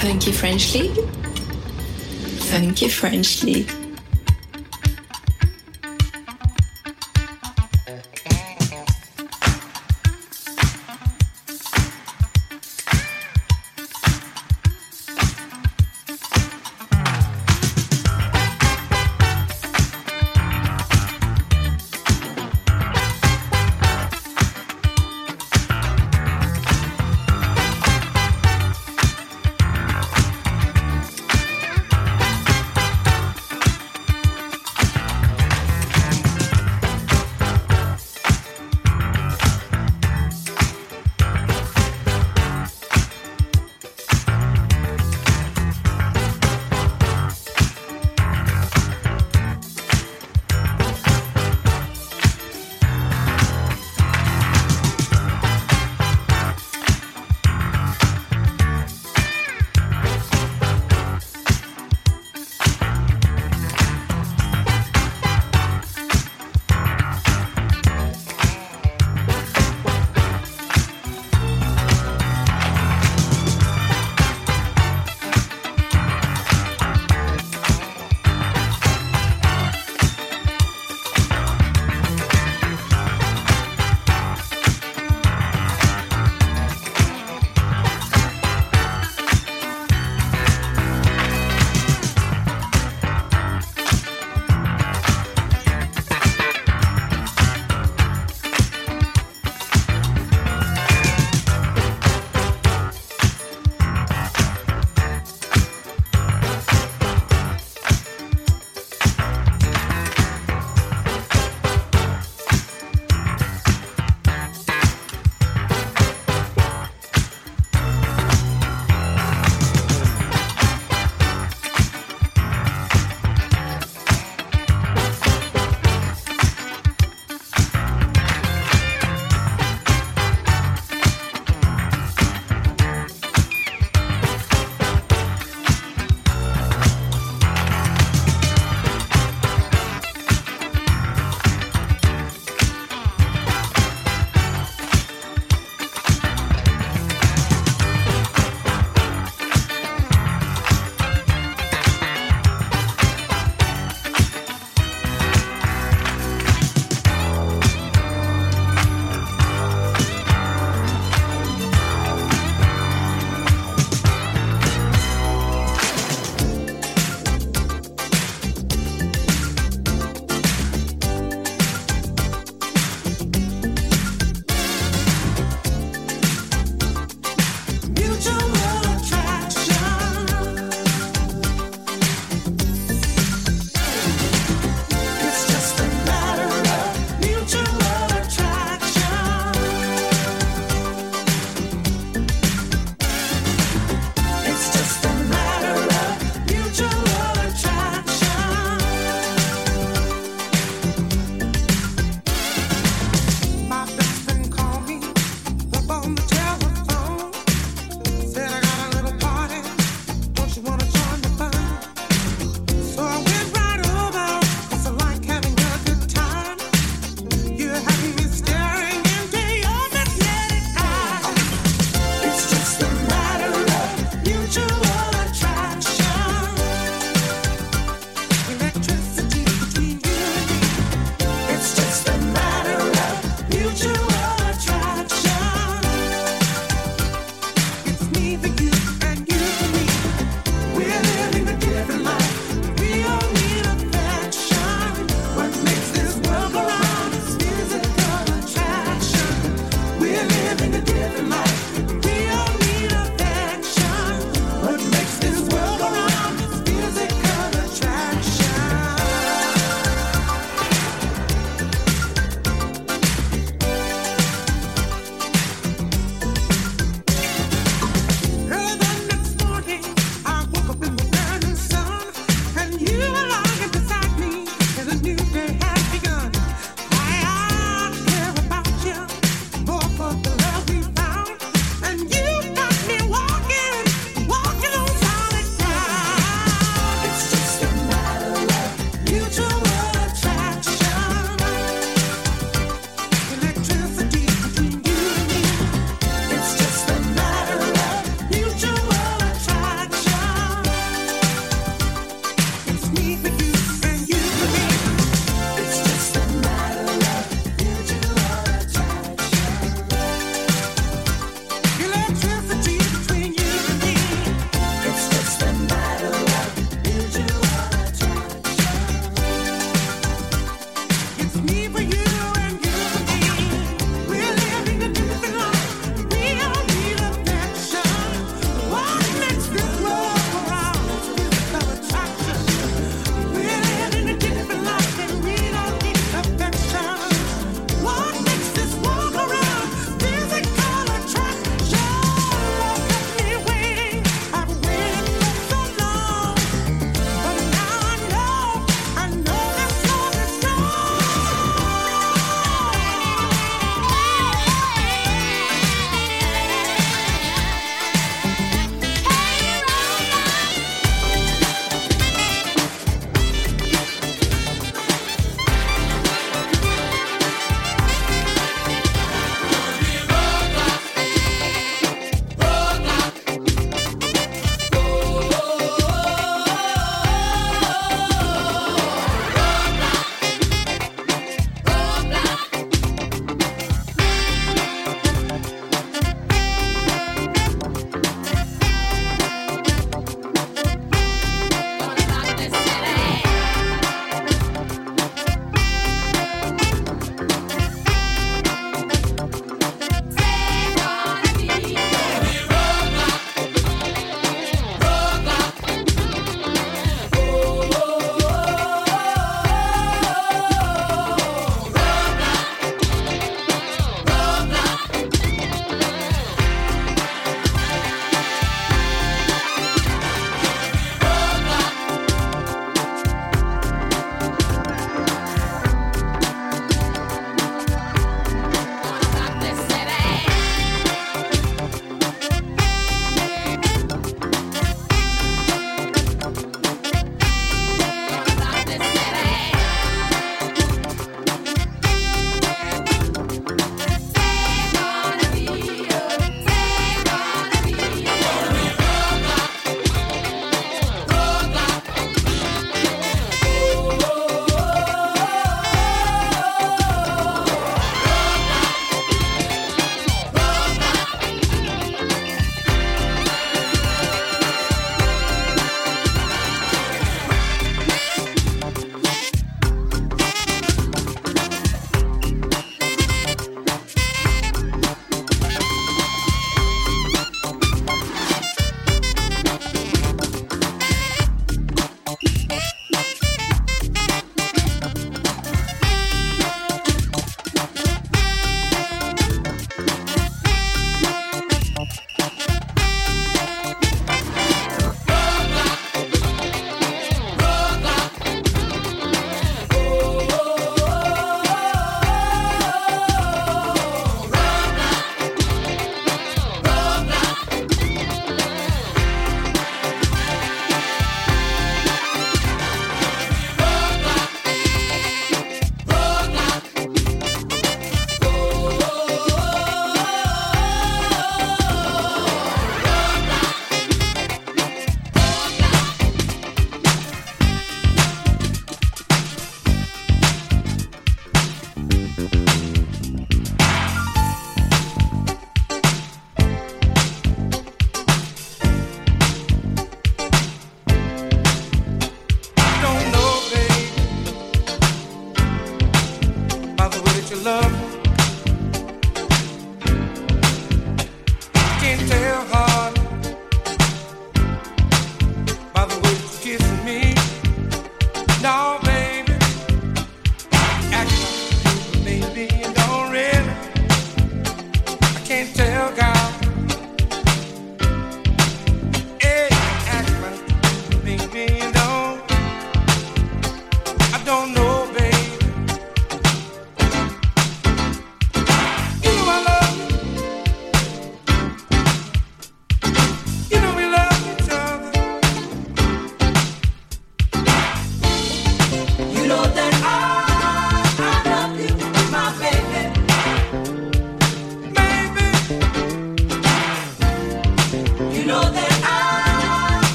Funky French League. Funky French League.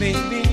baby.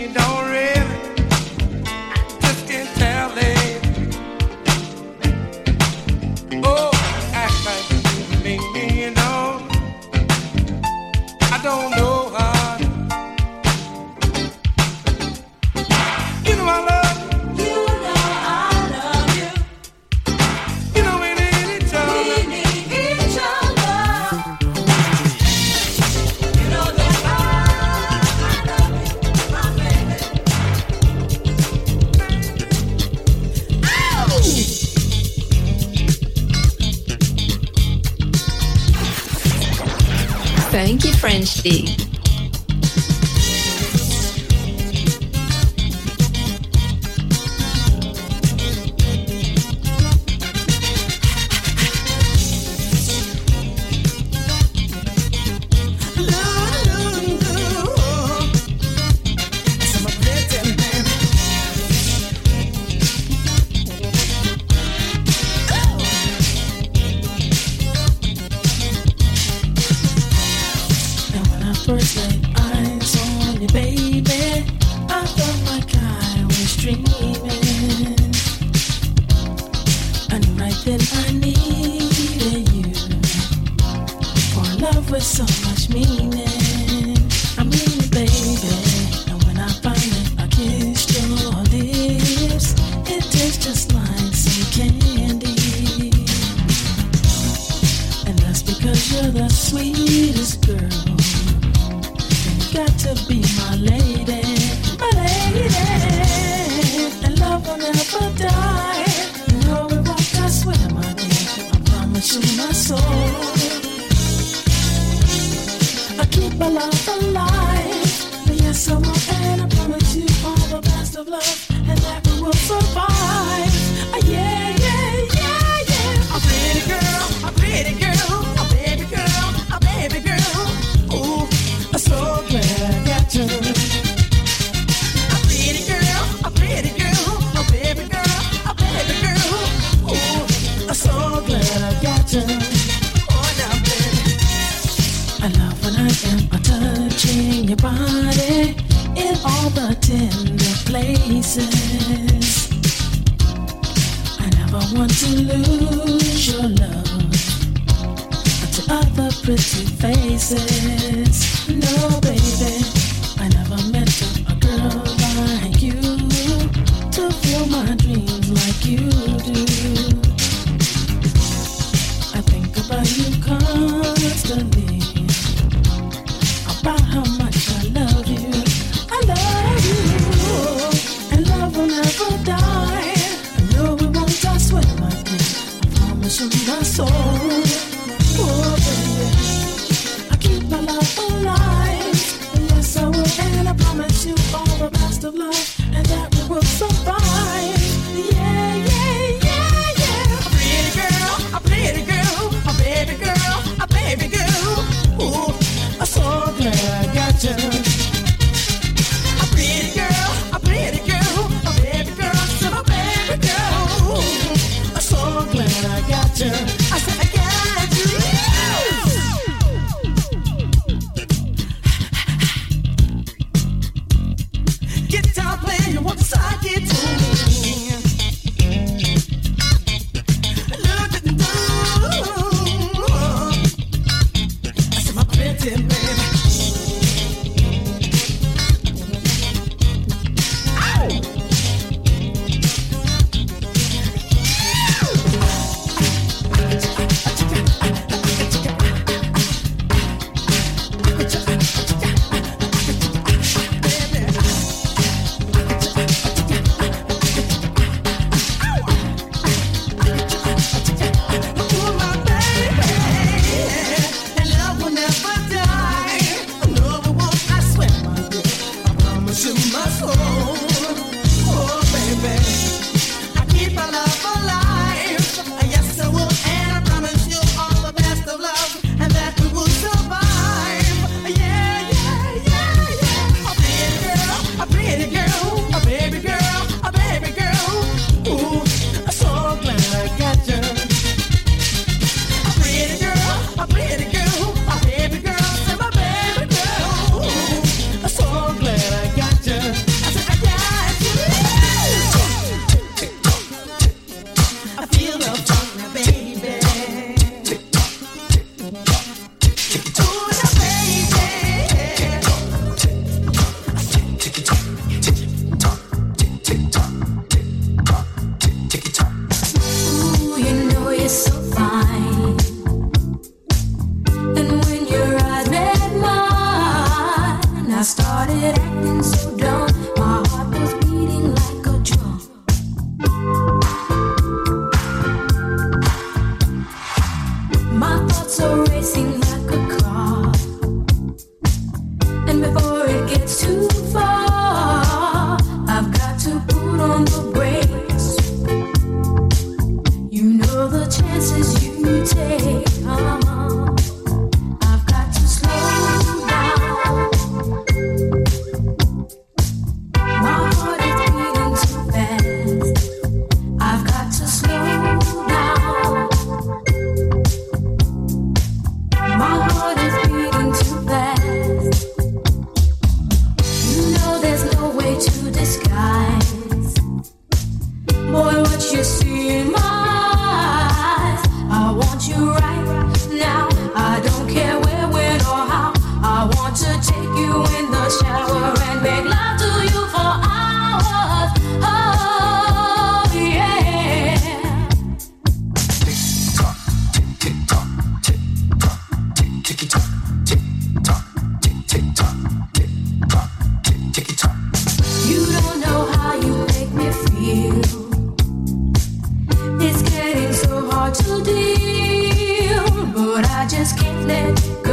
my love for life. yes, I will, and I promise you all the best of love, and that we will survive. kisses. I never want to lose your love to other pretty faces. No, baby, I never met a girl like you to fill my dreams like you. September. chances you take. to deal, but I just can't let go.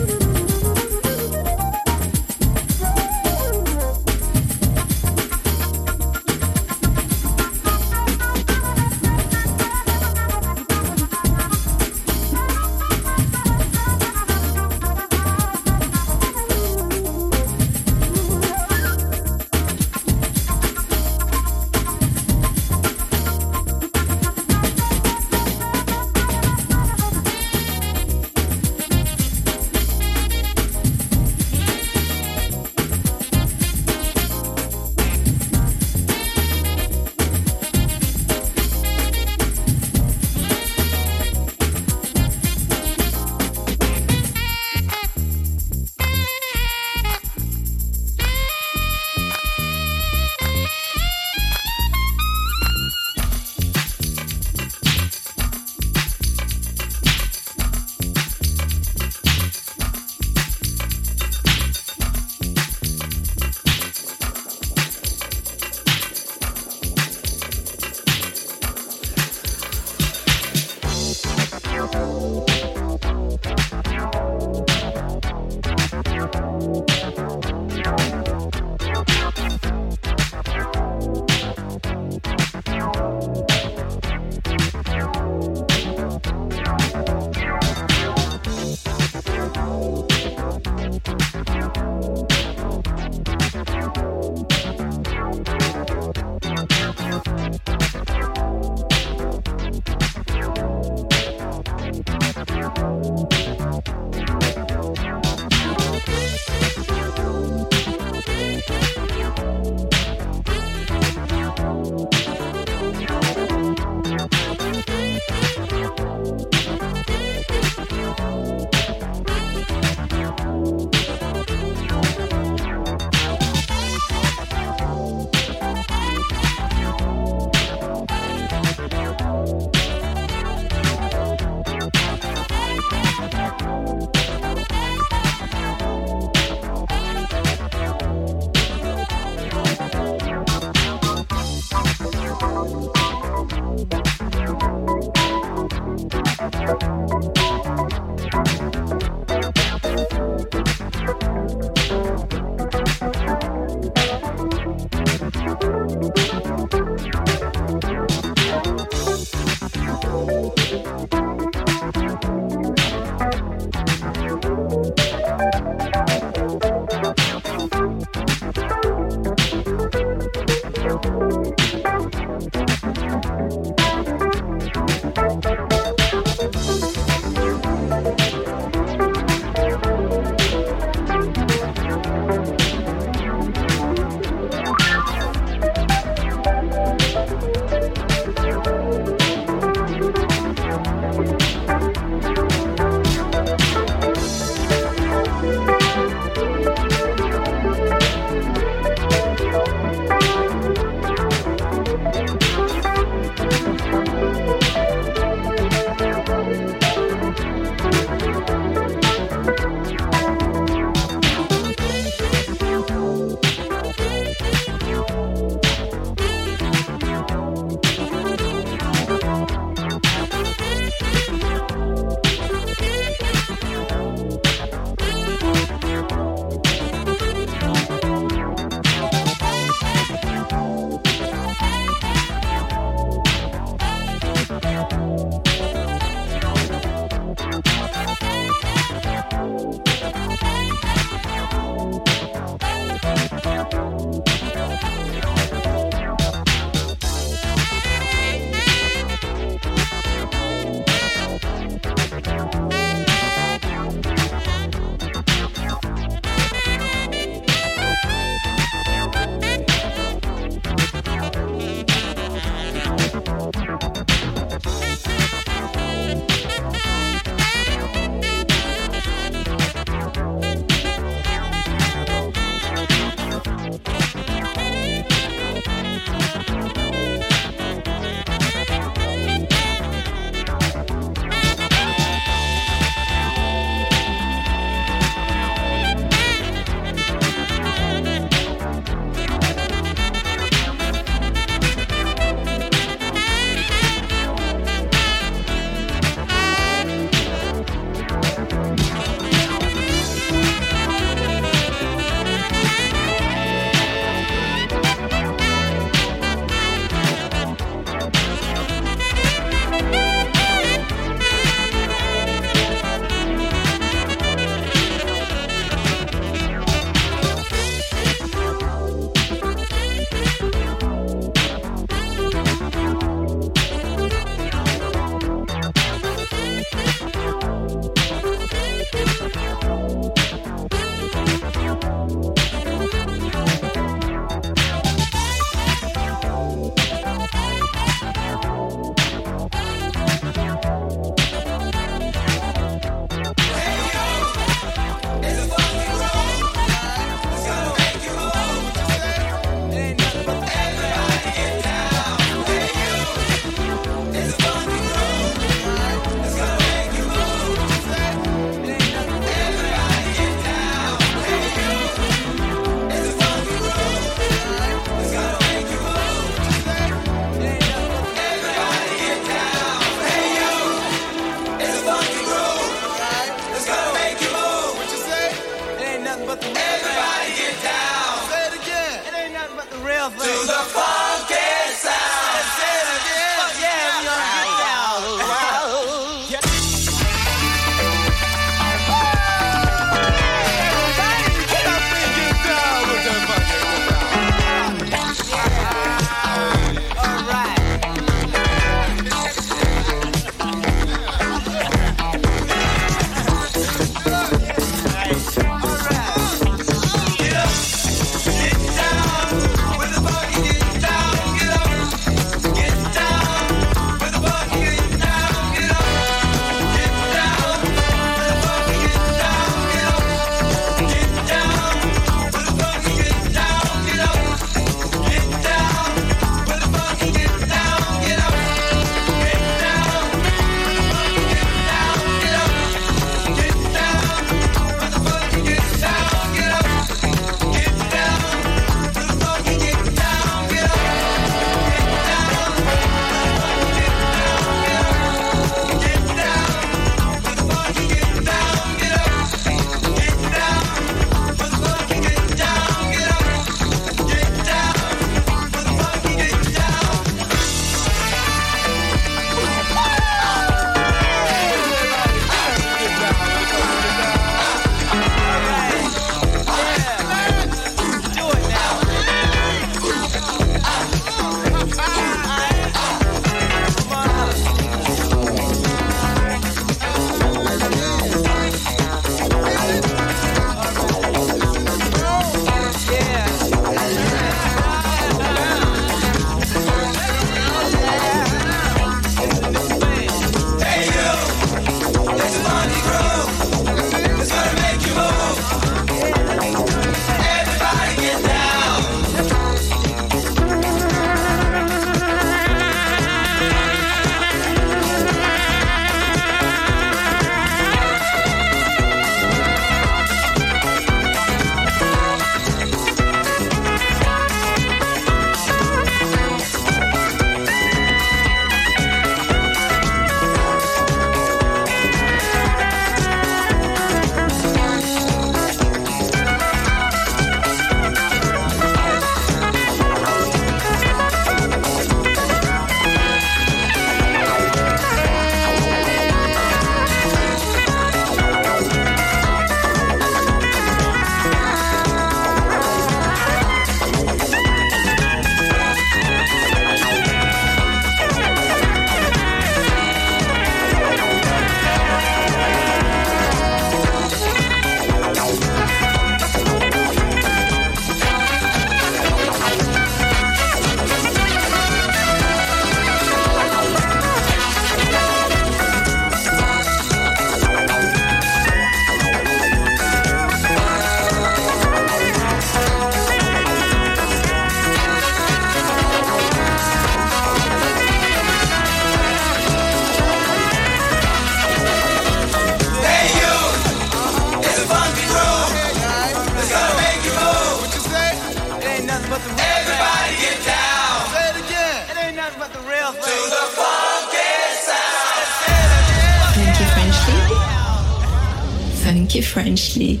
Funky